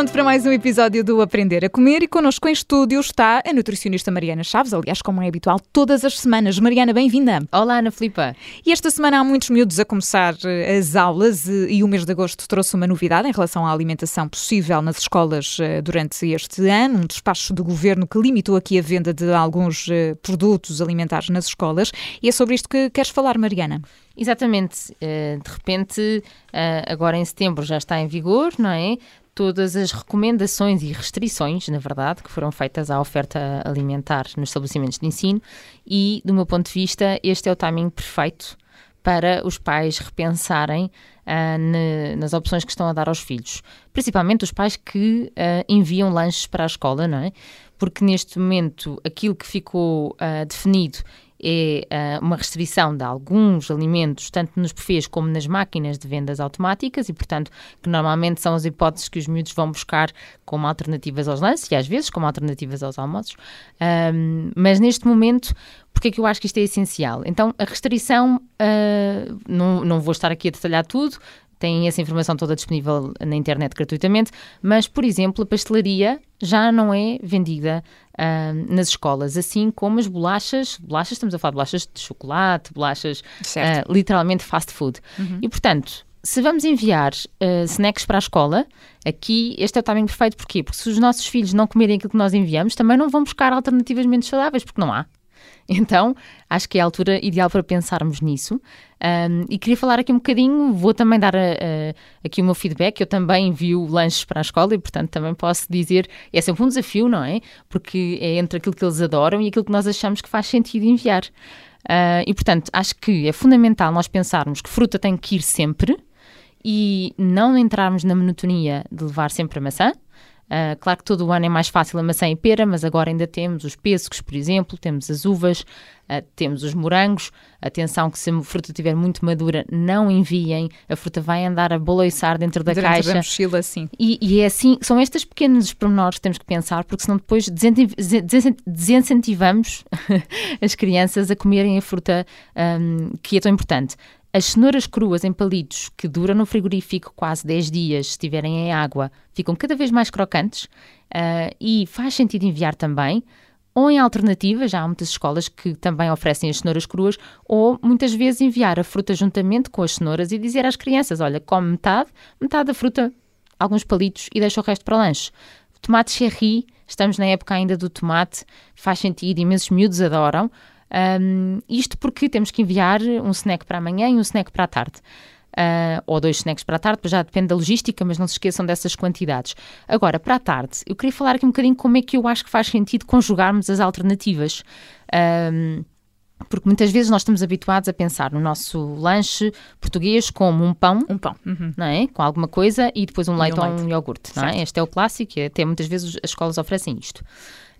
pronto para mais um episódio do Aprender a Comer e connosco em estúdio está a nutricionista Mariana Chaves, aliás, como é habitual, todas as semanas. Mariana, bem-vinda. Olá, Ana Filipa. E esta semana há muitos miúdos a começar eh, as aulas eh, e o mês de agosto trouxe uma novidade em relação à alimentação possível nas escolas eh, durante este ano, um despacho do governo que limitou aqui a venda de alguns produtos alimentares nas escolas. E é sobre isto que queres falar, Mariana. Exatamente. De repente, agora em setembro já está em vigor, não é? Todas as recomendações e restrições, na verdade, que foram feitas à oferta alimentar nos estabelecimentos de ensino e, do meu ponto de vista, este é o timing perfeito para os pais repensarem uh, ne, nas opções que estão a dar aos filhos. Principalmente os pais que uh, enviam lanches para a escola, não é? Porque neste momento aquilo que ficou uh, definido é uh, uma restrição de alguns alimentos, tanto nos buffets como nas máquinas de vendas automáticas, e, portanto, que normalmente são as hipóteses que os miúdos vão buscar como alternativas aos lances e às vezes como alternativas aos almoços. Um, mas neste momento, porque é que eu acho que isto é essencial? Então, a restrição, uh, não, não vou estar aqui a detalhar tudo, têm essa informação toda disponível na internet gratuitamente, mas, por exemplo, a pastelaria já não é vendida uh, nas escolas, assim como as bolachas, bolachas, estamos a falar de bolachas de chocolate, bolachas uh, literalmente fast food. Uhum. E, portanto, se vamos enviar uh, snacks para a escola, aqui este é o timing perfeito. Porquê? Porque se os nossos filhos não comerem aquilo que nós enviamos, também não vão buscar alternativas menos saudáveis, porque não há. Então, acho que é a altura ideal para pensarmos nisso. Um, e queria falar aqui um bocadinho, vou também dar a, a, aqui o meu feedback. Eu também envio lanches para a escola e, portanto, também posso dizer. É sempre um desafio, não é? Porque é entre aquilo que eles adoram e aquilo que nós achamos que faz sentido enviar. Uh, e, portanto, acho que é fundamental nós pensarmos que fruta tem que ir sempre e não entrarmos na monotonia de levar sempre a maçã. Uh, claro que todo o ano é mais fácil a maçã e pera, mas agora ainda temos os pêssegos, por exemplo, temos as uvas, uh, temos os morangos. Atenção que se a fruta estiver muito madura, não enviem, a fruta vai andar a boloiçar dentro da Durante caixa. Da mochila, sim. E, e, é assim, são estes pequenos pormenores que temos que pensar, porque senão depois desincentivamos as crianças a comerem a fruta um, que é tão importante. As cenouras cruas em palitos, que duram no frigorífico quase 10 dias, se estiverem em água, ficam cada vez mais crocantes uh, e faz sentido enviar também. Ou em alternativa, já há muitas escolas que também oferecem as cenouras cruas, ou muitas vezes enviar a fruta juntamente com as cenouras e dizer às crianças: olha, come metade, metade da fruta, alguns palitos e deixa o resto para o lanche. Tomate cherry, estamos na época ainda do tomate, faz sentido, imensos miúdos adoram. Um, isto porque temos que enviar um snack para amanhã e um snack para a tarde. Uh, ou dois snacks para a tarde, já depende da logística, mas não se esqueçam dessas quantidades. Agora, para a tarde, eu queria falar aqui um bocadinho como é que eu acho que faz sentido conjugarmos as alternativas. Um, porque muitas vezes nós estamos habituados a pensar no nosso lanche português como um pão, um pão, uhum. não é? Com alguma coisa e depois um leite um ou leite. um iogurte, não é? Este é o clássico e até muitas vezes as escolas oferecem isto.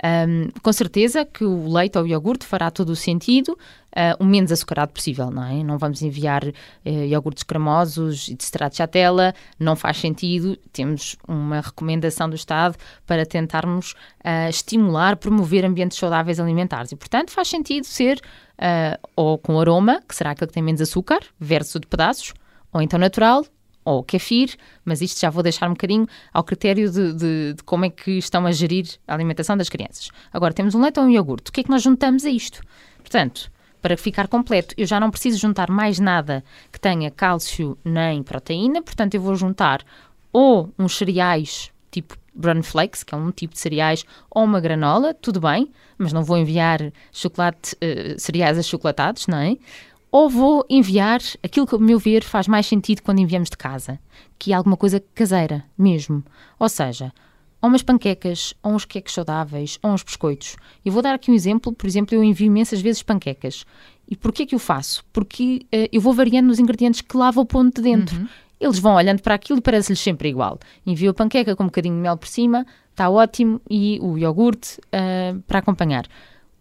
Um, com certeza que o leite ou o iogurte fará todo o sentido, uh, o menos açucarado possível, não é? Não vamos enviar uh, iogurtes cremosos e de stracciatella, não faz sentido. Temos uma recomendação do Estado para tentarmos uh, estimular, promover ambientes saudáveis alimentares e, portanto, faz sentido ser ou com aroma, que será aquele que tem menos açúcar, verso de pedaços, ou então natural, ou kefir, mas isto já vou deixar um bocadinho ao critério de, de, de, como é que estão a gerir a alimentação das crianças. Agora, temos um leite ou um iogurte. O que é que nós juntamos a isto? Portanto, para ficar completo, eu já não preciso juntar mais nada que tenha cálcio nem proteína, portanto, eu vou juntar ou uns cereais tipo brown flakes, que é um tipo de cereais, ou uma granola, tudo bem, mas não vou enviar chocolate, uh, cereais achocolatados, não é? Ou vou enviar aquilo que, a meu ver, faz mais sentido quando enviamos de casa, que é alguma coisa caseira mesmo. Ou seja, ou umas panquecas, ou uns queques saudáveis, ou uns biscoitos. Eu vou dar aqui um exemplo, por exemplo, eu envio imensas vezes panquecas. E porquê que eu faço? Porque uh, eu vou variando nos ingredientes que lavo o ponto de dentro. Uhum. Eles vão olhando para aquilo e parece-lhes sempre igual. Envio a panqueca com um bocadinho de mel por cima, está ótimo, e o iogurte uh, para acompanhar.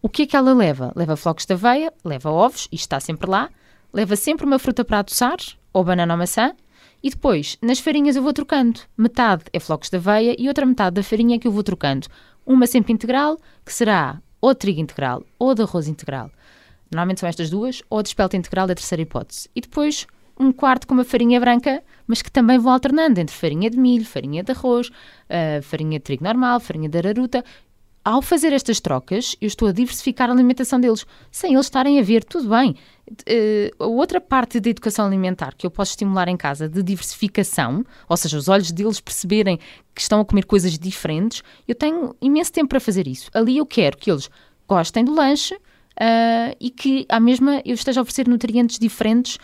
O que é que ela leva? Leva flocos de aveia, leva ovos, isto está sempre lá, leva sempre uma fruta para adoçar, ou banana ou maçã, e depois, nas farinhas eu vou trocando. Metade é flocos de aveia e outra metade da farinha é que eu vou trocando. Uma sempre integral, que será ou trigo integral ou de arroz integral. Normalmente são estas duas, ou de espelta integral da terceira hipótese. E depois um quarto com uma farinha branca, mas que também vou alternando entre farinha de milho, farinha de arroz, uh, farinha de trigo normal, farinha de araruta. Ao fazer estas trocas, eu estou a diversificar a alimentação deles, sem eles estarem a ver, tudo bem. Uh, a outra parte da educação alimentar que eu posso estimular em casa, de diversificação, ou seja, os olhos deles perceberem que estão a comer coisas diferentes, eu tenho imenso tempo para fazer isso. Ali eu quero que eles gostem do lanche, uh, e que à mesma eu esteja a oferecer nutrientes diferentes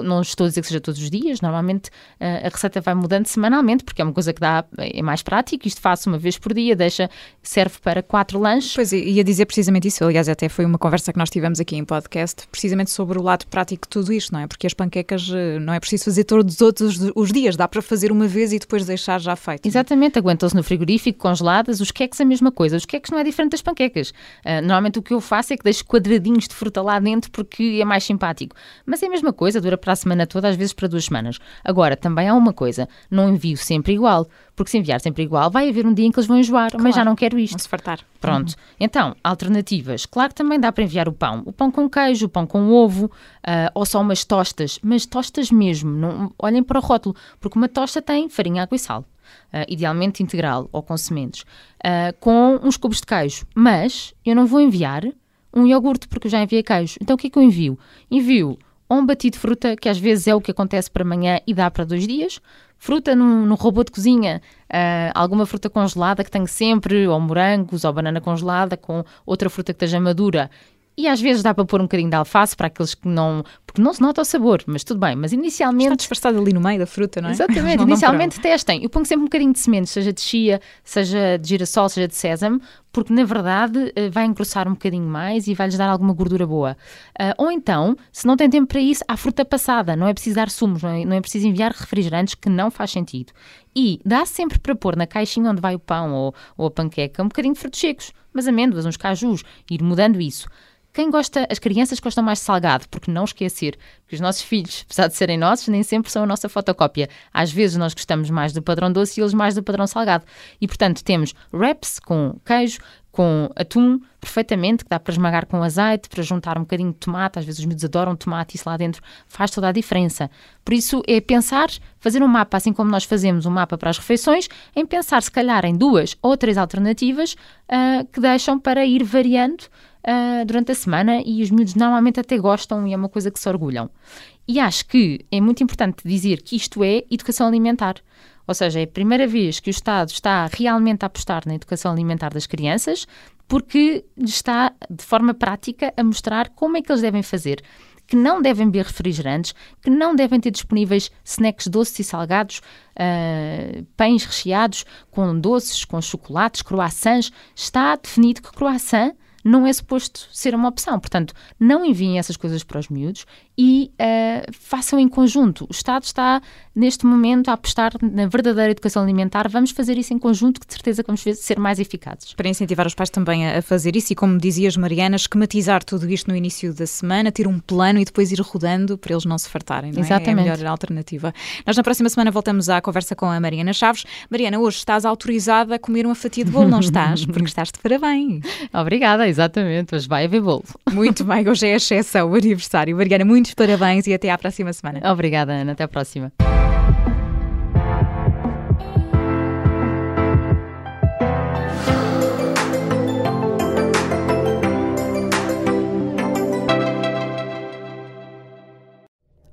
não estou a dizer que seja todos os dias, normalmente uh, a receita vai mudando semanalmente, porque é uma coisa que dá, é mais prático, isto faço uma vez por dia, deixa, serve para quatro lanches. Pois, ia dizer precisamente isso, aliás, até foi uma conversa que nós tivemos aqui em podcast, precisamente sobre o lado prático de tudo isto, não é? Porque as panquecas eh, não é preciso fazer todos os, os dias, dá para fazer uma vez e depois deixar já feito. Exatamente, aguentam-se no frigorífico, congeladas, os queques a mesma coisa, os queques não é diferente das panquecas. Uh, normalmente o que eu faço é que deixo quadradinhos de fruta lá dentro porque é mais simpático, mas é a mesma coisa, dura para a semana toda, às vezes para duas semanas. Agora, também há uma coisa, não envio sempre igual, porque se enviar sempre igual, vai haver um dia em que eles vão enjoar, claro, mas já não quero isto. Vão se fartar. Pronto. Uhum. Então, alternativas. Claro que também dá para enviar o pão. O pão com queijo, o pão com ovo, uh, ou só umas tostas, mas tostas mesmo. Não, olhem para o rótulo, porque uma tosta tem farinha, água e sal. Uh, idealmente integral ou com sementes, uh, com uns cubos de queijo. Mas eu não vou enviar um iogurte, porque eu já enviei queijo. Então o que é que eu envio? Envio ou um batido de fruta, que às vezes é o que acontece para amanhã e dá para dois dias, fruta num, robô de cozinha, uh, alguma fruta congelada que tenho sempre, ou morangos, ou banana congelada com outra fruta que esteja madura e às vezes dá para pôr um bocadinho de alface para aqueles que não. Porque não se nota o sabor, mas tudo bem. Mas inicialmente. Está disfarçado ali no meio da fruta, não é? Exatamente. não inicialmente testem. Eu ponho sempre um bocadinho de sementes, seja de chia, seja de girassol, seja de sésamo, porque na verdade eh, vai engrossar um bocadinho mais e vai-lhes dar alguma gordura boa. Uh, ou então, se não tem tempo para isso, há fruta passada. Não é preciso dar sumos, não é, não é preciso enviar refrigerantes, que não faz sentido. E dá sempre para pôr na caixinha onde vai o pão ou, ou a panqueca um bocadinho de frutos secos, umas amêndoas, uns cajus, ir mudando isso. Quem gosta, as crianças gostam mais de salgado, porque não esquecer que os nossos filhos, apesar de serem nossos, nem sempre são a nossa fotocópia. Às vezes nós gostamos mais do padrão doce e eles mais do padrão salgado. E portanto temos wraps com queijo, com atum, perfeitamente, que dá para esmagar com azeite, para juntar um bocadinho de tomate. Às vezes os miúdos adoram tomate isso lá dentro faz toda a diferença. Por isso é pensar, fazer um mapa, assim como nós fazemos um mapa para as refeições, em pensar se calhar em duas ou três alternativas uh, que deixam para ir variando uh, durante a semana e os miúdos normalmente até gostam e é uma coisa que se orgulham. E acho que é muito importante dizer que isto é educação alimentar. Ou seja, é a primeira vez que o Estado está realmente a apostar na educação alimentar das crianças, porque está de forma prática a mostrar como é que eles devem fazer que não devem beber refrigerantes, que não devem ter disponíveis snacks doces e salgados, uh, pães recheados com doces, com chocolates, croissants. Está definido que croissant não é suposto ser uma opção. Portanto, não enviem essas coisas para os miúdos e uh, façam em conjunto. O Estado está, neste momento, a apostar na verdadeira educação alimentar. Vamos fazer isso em conjunto, que de certeza vamos ser mais eficazes. Para incentivar os pais também a fazer isso e, como dizias, Mariana, esquematizar tudo isto no início da semana, ter um plano e depois ir rodando para eles não se fartarem. Não é? Exatamente. É a melhor alternativa. Nós, na próxima semana, voltamos à conversa com a Mariana Chaves. Mariana, hoje estás autorizada a comer uma fatia de bolo, não estás? Porque estás de parabéns. Obrigada, exatamente. Hoje vai haver bolo. Muito bem, hoje é a exceção, o aniversário. Mariana, muito muitos parabéns e até à próxima semana. Obrigada, Ana. Até à próxima.